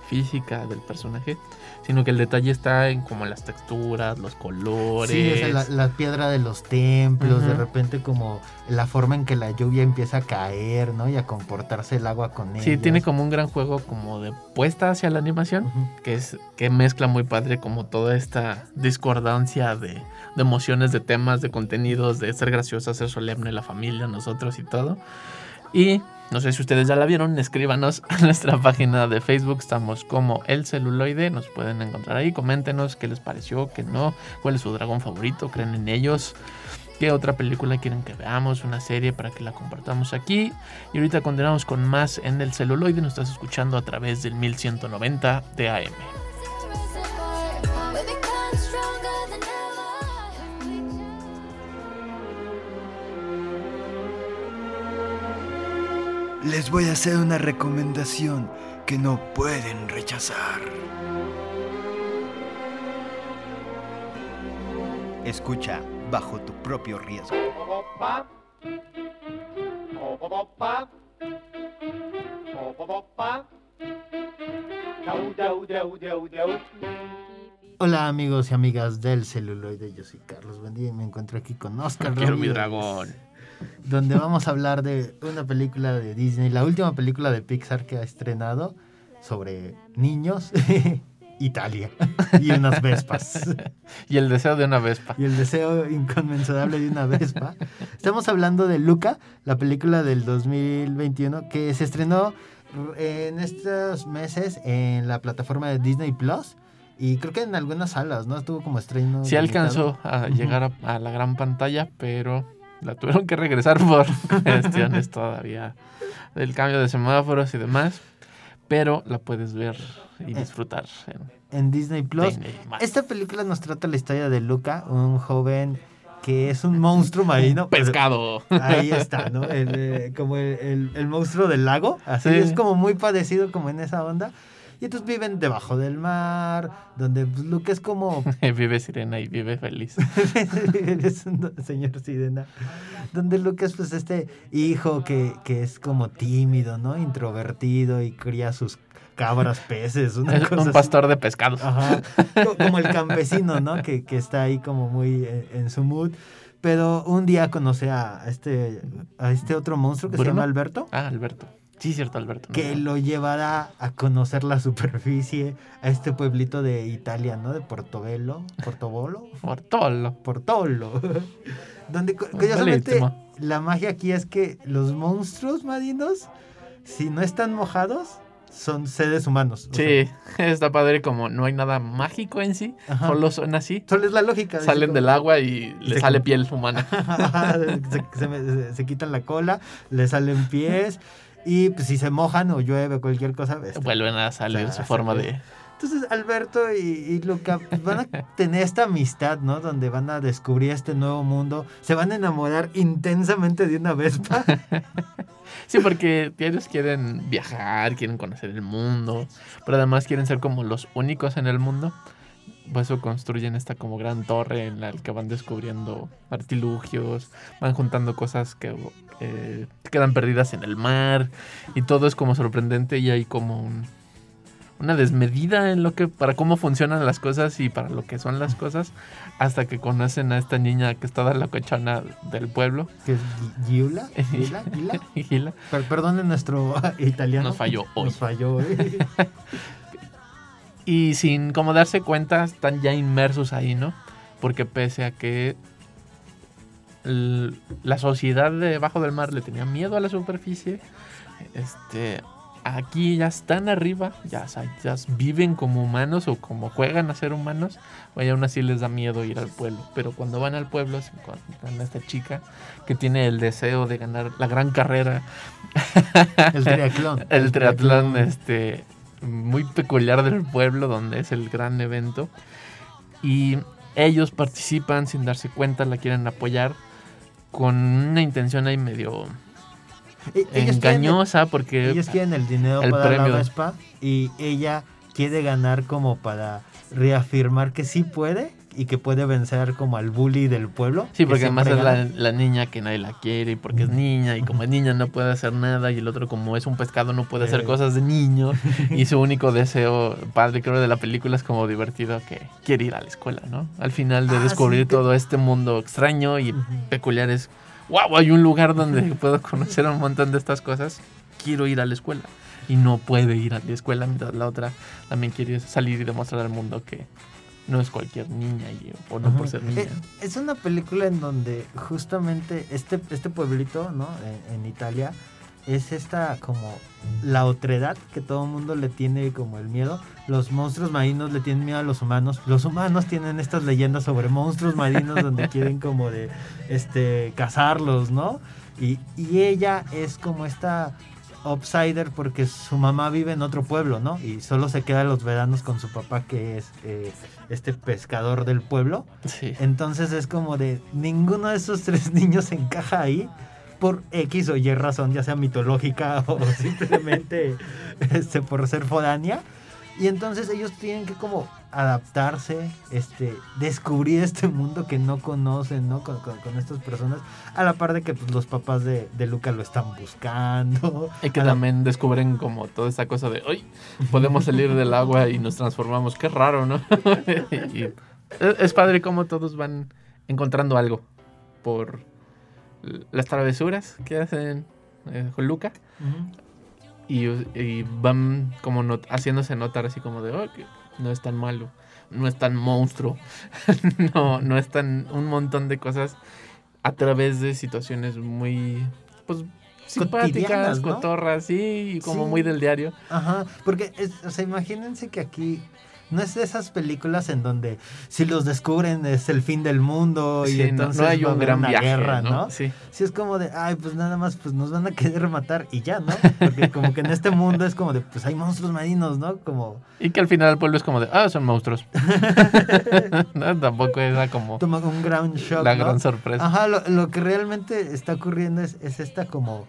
física del personaje, sino que el detalle está en como las texturas, los colores. Sí, o sea, la, la piedra de los templos, de Ujú. repente como la forma en que la lluvia empieza a caer, ¿no? Y a comportarse el agua con Sí, ellos. tiene como un gran juego como de puesta hacia la animación, Ujú. que es que mezcla muy padre como toda esta discordancia de, de emociones, de temas, de contenidos, de ser graciosa, ser solemne, la familia, nosotros y todo. Y No sé si ustedes ya la vieron, escríbanos a nuestra página de Facebook, estamos como El Celuloide, nos pueden encontrar ahí, coméntenos qué les pareció, qué no, cuál es su dragón favorito, creen en ellos, qué otra película quieren que veamos, una serie para que la compartamos aquí. Y ahorita continuamos con más en El Celuloide, nos estás escuchando a través del 1190 de AM. Les voy a hacer una recomendación que no pueden rechazar. Escucha bajo tu propio riesgo. Hola amigos y amigas del celuloide, yo soy Carlos Bendía y me encuentro aquí con Oscar Quiero mi dragón. Donde vamos a hablar de una película de Disney, la última película de Pixar que ha estrenado sobre niños, Italia y unas vespas. Y el deseo de una vespa. y el deseo inconmensurable de una vespa. Estamos hablando de Luca, la película del 2021 que se estrenó en estos meses en la plataforma de Disney Plus y creo que en algunas salas, ¿no? Estuvo como estreno. Sí alcanzó a llegar a, a la gran pantalla, pero la tuvieron que regresar por cuestiones todavía del cambio de semáforos y demás. Pero la puedes ver y disfrutar en en Disney Plus. Disney+. Esta película nos trata la historia de Luca, un joven que es un monstruo marino. Pescado. Ahí está, ¿no? El, eh, como el, el- el monstruo del lago. Así Sí. es como muy parecido como en esa onda. Y entonces viven debajo del mar, donde pues, Luca es como vive sirena y vive feliz. es un señor sirena. Donde Lucas, pues, este hijo que, que es como tímido, ¿no? Introvertido y cría sus cabras, peces, una Es cosa un así. pastor de pescado. Ajá. Co- Como el campesino, ¿no? Que, que está ahí como muy en, en su mood. Pero un día conoce a este, a este otro monstruo que se llama Alberto. Ah, Alberto. Sí, cierto, Alberto. Que ¿no? lo llevará a conocer la superficie a este pueblito de Italia, ¿no? De Portobello. ¿Portobolo? Mortolo. Portolo. Donde cu- curiosamente la magia aquí es que los monstruos marinos, si no están mojados, son seres humanos. Sí, está padre como no hay nada mágico en sí, ajá. solo son así. Solo es la lógica. Salen del agua y le sale piel humana. se, se me- se- se quitan la cola, le salen pies. Y pues, si se mojan o llueve cualquier cosa, este, Vuelven a salir O sea, su forma de... Entonces Alberto y, y Luca pues, van a tener esta amistad, ¿no? Donde van a descubrir este nuevo mundo, se van a enamorar intensamente de una vespa. Sí, porque ellos quieren viajar, quieren conocer el mundo, pero además quieren ser como los únicos en el mundo. Por eso construyen esta como gran torre en la que van descubriendo artilugios, van juntando cosas que eh, quedan perdidas en el mar y todo es como sorprendente y hay como un- una desmedida en lo que para cómo funcionan las cosas y para lo que son las cosas hasta que conocen a esta niña que es toda la cochona del pueblo que es. Gila, Gila. Gila. Per- perdone nuestro italiano. Nos falló hoy. Nos falló hoy. Y sin como darse cuenta, están ya inmersos ahí, ¿no? Porque pese a que la sociedad debajo del mar le tenía miedo a la superficie, este, aquí ya están arriba, ya, ya viven como humanos o como juegan a ser humanos, y aún así les da miedo ir al pueblo. Pero cuando van al pueblo se encuentran a esta chica que tiene el deseo de ganar la gran carrera El triatlón. el triatlón este muy peculiar del pueblo donde es el gran evento y ellos participan sin darse cuenta la quieren apoyar con una intención ahí medio E- engañosa porque Ellos quieren el dinero el para premio. la Vespa y ella quiere ganar como para reafirmar que sí puede y que puede vencer como al bully del pueblo. sí que porque además es la, la niña que nadie la quiere y porque es niña y como es niña no puede hacer nada y el otro como es un pescado no puede hacer cosas de niño y su único deseo padre creo de la película es como divertido que quiere ir a la escuela no al final de Ah, descubrir sí, todo este mundo extraño y Ujú. peculiar es wow hay un lugar donde puedo conocer un montón de estas cosas quiero ir a la escuela y no puede ir a la escuela mientras la otra también quiere salir y demostrar al mundo que no es cualquier niña y, o no por ser niña Eh, Es una película en donde justamente este, este pueblito, ¿no? En, en Italia, es esta como la otredad que todo el mundo le tiene como el miedo. Los monstruos marinos le tienen miedo a los humanos. Los humanos tienen estas leyendas sobre monstruos marinos donde quieren como de este cazarlos, ¿no? Y, y ella es como esta outsider porque su mamá vive en otro pueblo, ¿no? Y solo se queda los veranos con su papá que es eh, este pescador del pueblo. Sí. Entonces es como de ninguno de esos tres niños encaja ahí por X o Y razón, ya sea mitológica o simplemente este, por ser foránea. Y entonces ellos tienen que como adaptarse, este, descubrir este mundo que no conocen, ¿no? Con, con- con estas personas. A la par de que pues, los papás de, de Luca lo están buscando. Y que la- también descubren como toda esta cosa de, hoy podemos salir del agua y nos transformamos. Qué raro, ¿no? y es es padre cómo todos van encontrando algo por las travesuras que hacen eh, con Luca. Y, y van como not- haciéndose notar así como de, oh, que no es tan malo, no es tan monstruo, no, no es tan un montón de cosas a través de situaciones muy, pues, simpáticas, ¿no? cotorras, sí, y como Sí. muy del diario. Ajá, porque, es- o sea, imagínense que aquí no es de esas películas en donde si los descubren es el fin del mundo y Sí, entonces no hay va a un haber gran una viaje, guerra, ¿no? ¿no? Sí. Sí, es como de, ay, pues nada más, pues nos van a querer matar y ya, ¿no? Porque como que en este mundo es como de, pues hay monstruos marinos, ¿no? Como Y que al final el pueblo es como de, ah, son monstruos. no, tampoco era como toma un ground shock, la gran sorpresa. Ajá, lo, lo que realmente está ocurriendo es, es esta como,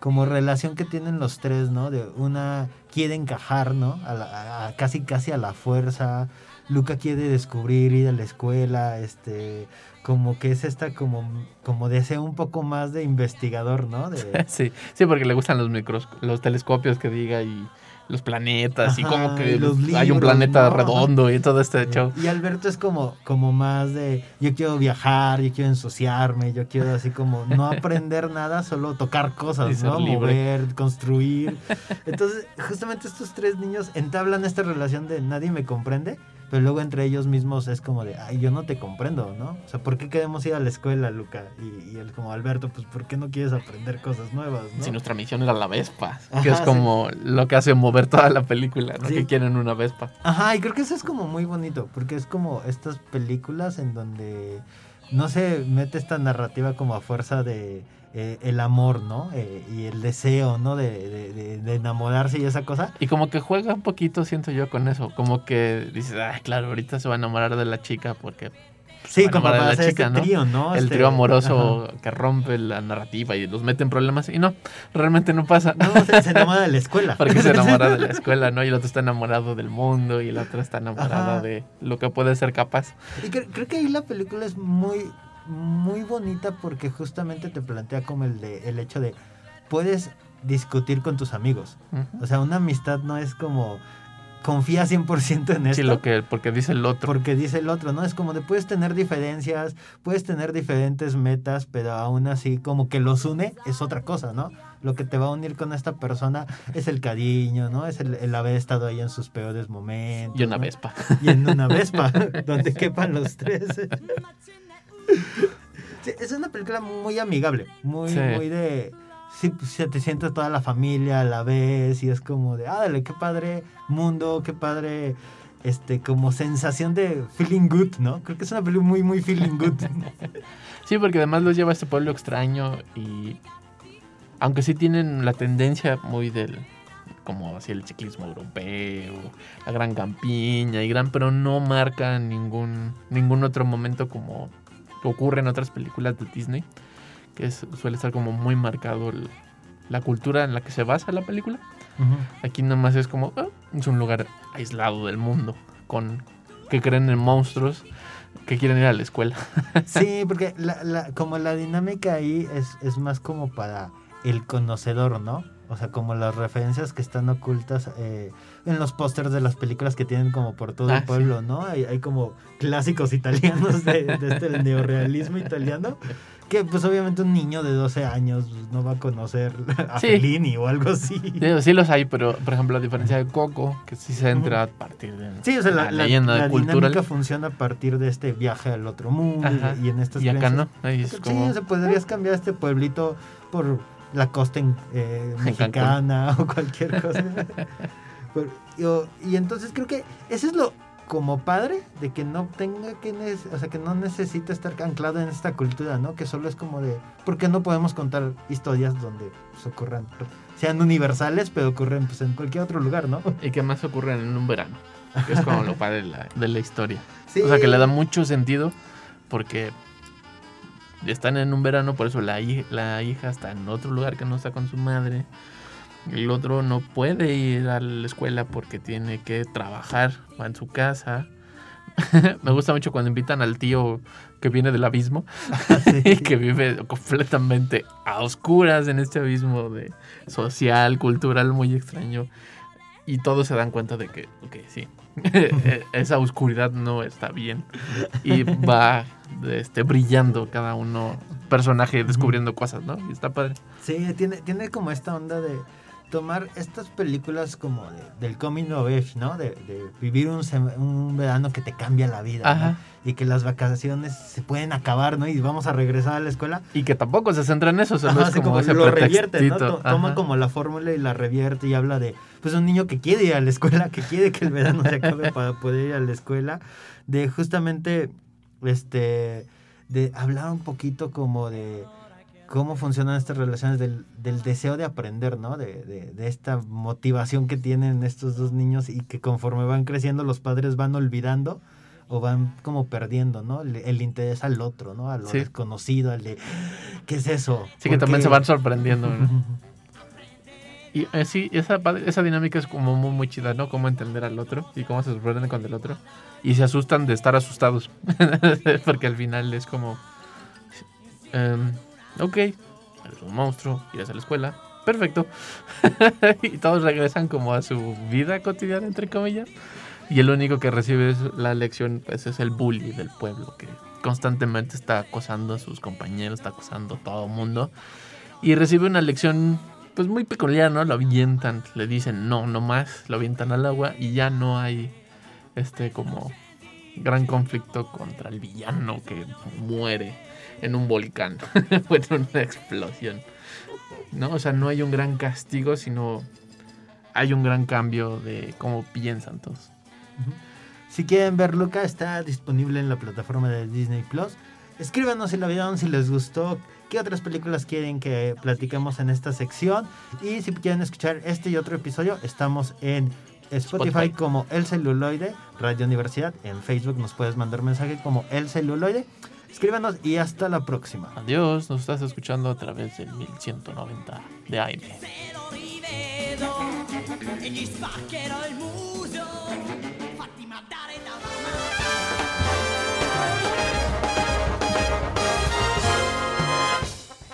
como relación que tienen los tres, ¿no? De una quiere encajar, ¿no? A la- a- casi casi a la fuerza. Luca quiere descubrir, ir a la escuela, este, como que es esta como, como deseo un poco más de investigador, ¿no? De, Sí, sí, porque le gustan los micros, los telescopios que diga y los planetas y como que hay un planeta ¿no? redondo y todo este show. Y Alberto es como, como más de yo quiero viajar, yo quiero ensuciarme, yo quiero así como no aprender nada, solo tocar cosas, ¿no? libre. Mover, construir. Entonces, justamente estos tres niños entablan esta relación de nadie me comprende, pero luego entre ellos mismos es como de, ay, yo no te comprendo, ¿no? O sea, ¿por qué queremos ir a la escuela, Luca? Y, y él como, Alberto, pues ¿por qué no quieres aprender cosas nuevas, no? Si nuestra misión era la Vespa, que Ajá, es como lo que hace mover toda la película, ¿no? Sí. Que quieren una Vespa. Ajá, y creo que eso es como muy bonito, porque es como estas películas en donde no se mete esta narrativa como a fuerza de eh, el amor, ¿no? Eh, y el deseo, ¿no? De, de- de- de enamorarse y esa cosa. Y como que juega un poquito, siento yo, con eso. Como que dices, ay, claro, ahorita se va a enamorar de la chica porque Sí, como para la chica, este ¿no? trío, ¿no? el Este, trío amoroso ajá. que rompe la narrativa y los mete en problemas. Y no, realmente no pasa. No, se, se enamora de la escuela. Porque se enamora de la escuela, ¿no? Y el otro está enamorado del mundo y el otro está enamorada Ajá. de lo que puede ser capaz. Y cre- creo que ahí la película es muy, muy bonita porque justamente te plantea como el, de, el hecho de puedes discutir con tus amigos. O sea, una amistad no es como confía 100% en esto. Sí, lo que, porque dice el otro. Porque dice el otro, ¿no? Es como de puedes tener diferencias, puedes tener diferentes metas, pero aún así como que los une es otra cosa, ¿no? Lo que te va a unir con esta persona es el cariño, ¿no? Es el, el haber estado ahí en sus peores momentos. Y una ¿no? Vespa. Y en una Vespa, donde quepan los tres. Sí, es una película muy amigable, muy, Sí. muy de... Sí, pues, se te siente toda la familia a la vez y es como de, ah, dale, qué padre mundo, qué padre, este, como sensación de feeling good, ¿no? Creo que es una película muy, muy feeling good. Sí, porque además los lleva a este pueblo extraño y aunque sí tienen la tendencia muy del como así el ciclismo europeo, la gran campiña y gran, pero no marca ningún ningún otro momento como ocurre en otras películas de Disney, que es- suele estar como muy marcado el- la cultura en la que se basa la película. Aquí nomás es como ah, es un lugar aislado del mundo con que creen en monstruos que quieren ir a la escuela. Sí, porque la, la- como la dinámica ahí es, es más como para el conocedor, ¿no? O sea, como las referencias que están ocultas eh, en los pósters de las películas que tienen como por todo Ah, el sí. pueblo, ¿no? Hay, hay como clásicos italianos de, de este el neorealismo italiano. Que pues obviamente un niño de 12 años pues, no va a conocer a Sí. Fellini o algo así. Digo, sí los hay, pero por ejemplo, a diferencia de Coco, que sí se entra a partir de Sí, o sea, la, la- leyenda la cultural. dinámica funciona a partir de este viaje al otro mundo y- Ajá. y, en estas Y acá no. Ahí es Sí, o sea, podrías cambiar este pueblito por la costa en- eh, mexicana o cualquier cosa. Pero, yo- y entonces creo que eso es lo como padre de que no tenga que, o sea, que no necesita estar anclado en esta cultura, ¿no? Que solo es como de, porque no podemos contar historias donde pues, ocurran, sean universales, pero ocurren pues, en cualquier otro lugar, ¿no? Y que más ocurren en un verano. Que es como lo padre de la, de la historia. Sí. O sea, que le da mucho sentido porque están en un verano, por eso la, la hija está en otro lugar que no está con su madre. El otro no puede ir a la escuela porque tiene que trabajar va en su casa. Me gusta mucho cuando invitan al tío que viene del abismo y que vive completamente a oscuras en este abismo de social, cultural muy extraño. Y todos se dan cuenta de que, ok, sí, esa oscuridad no está bien. Y va este, brillando cada uno, personaje descubriendo cosas, ¿no? Y está padre. Sí, tiene, tiene como esta onda de tomar estas películas como de- del coming of age, ¿no? De, de vivir un, un verano que te cambia la vida, ¿no? Y que las vacaciones se pueden acabar, ¿no? Y vamos a regresar a la escuela. Y que tampoco se centra en eso, solo Ajá, es así como, como ese lo revierte, ¿no? Toma Ajá. como la fórmula y la revierte y habla de, pues, un niño que quiere ir a la escuela, que quiere que el verano se acabe para poder ir a la escuela. De justamente, este, de hablar un poquito como de cómo funcionan estas relaciones del, del deseo de aprender, ¿no? De, de, de esta motivación que tienen estos dos niños y que conforme van creciendo los padres van olvidando o van como perdiendo, ¿no? El, el interés al otro, ¿no? A lo Sí. desconocido, al de, ¿qué es eso? Sí, que ¿Por también qué? se van sorprendiendo. ¿no? Y eh, sí, esa, esa dinámica es como muy, muy chida, ¿no? Cómo entender al otro y cómo se sorprenden con el otro. Y se asustan de estar asustados. Porque al final es como... em, ok, eres un monstruo, irás a la escuela. Perfecto. y todos regresan como a su vida cotidiana, entre comillas. Y el único que recibe la lección pues, es el bully del pueblo, que constantemente está acosando a sus compañeros, está acosando a todo el mundo. Y recibe una lección pues muy peculiar, ¿no? Lo avientan, le dicen no, no más, lo avientan al agua y ya no hay este como gran conflicto contra el villano que muere en un volcán o en una explosión. ¿No? O sea, no hay un gran castigo, sino hay un gran cambio de cómo piensan todos. Si quieren ver Luca, está disponible en la plataforma de Disney Plus. Escríbanos si la vieron, si les gustó, qué otras películas quieren que platiquemos en esta sección. Y si quieren escuchar este y otro episodio, estamos en Spotify, Spotify. como El Celuloide, Radio Universidad. En Facebook nos puedes mandar mensaje como El Celuloide. Escríbanos y hasta la próxima. Adiós, nos estás escuchando a través del 1190 de AM.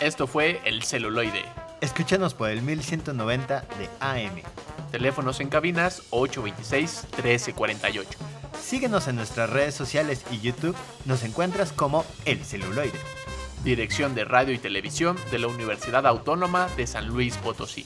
Esto fue El Celuloide. Escúchanos por el 1190 de AM. Teléfonos en cabinas 826-1348. Síguenos en nuestras redes sociales y YouTube. Nos encuentras como El Celuloide. Dirección de Radio y Televisión de la Universidad Autónoma de San Luis Potosí.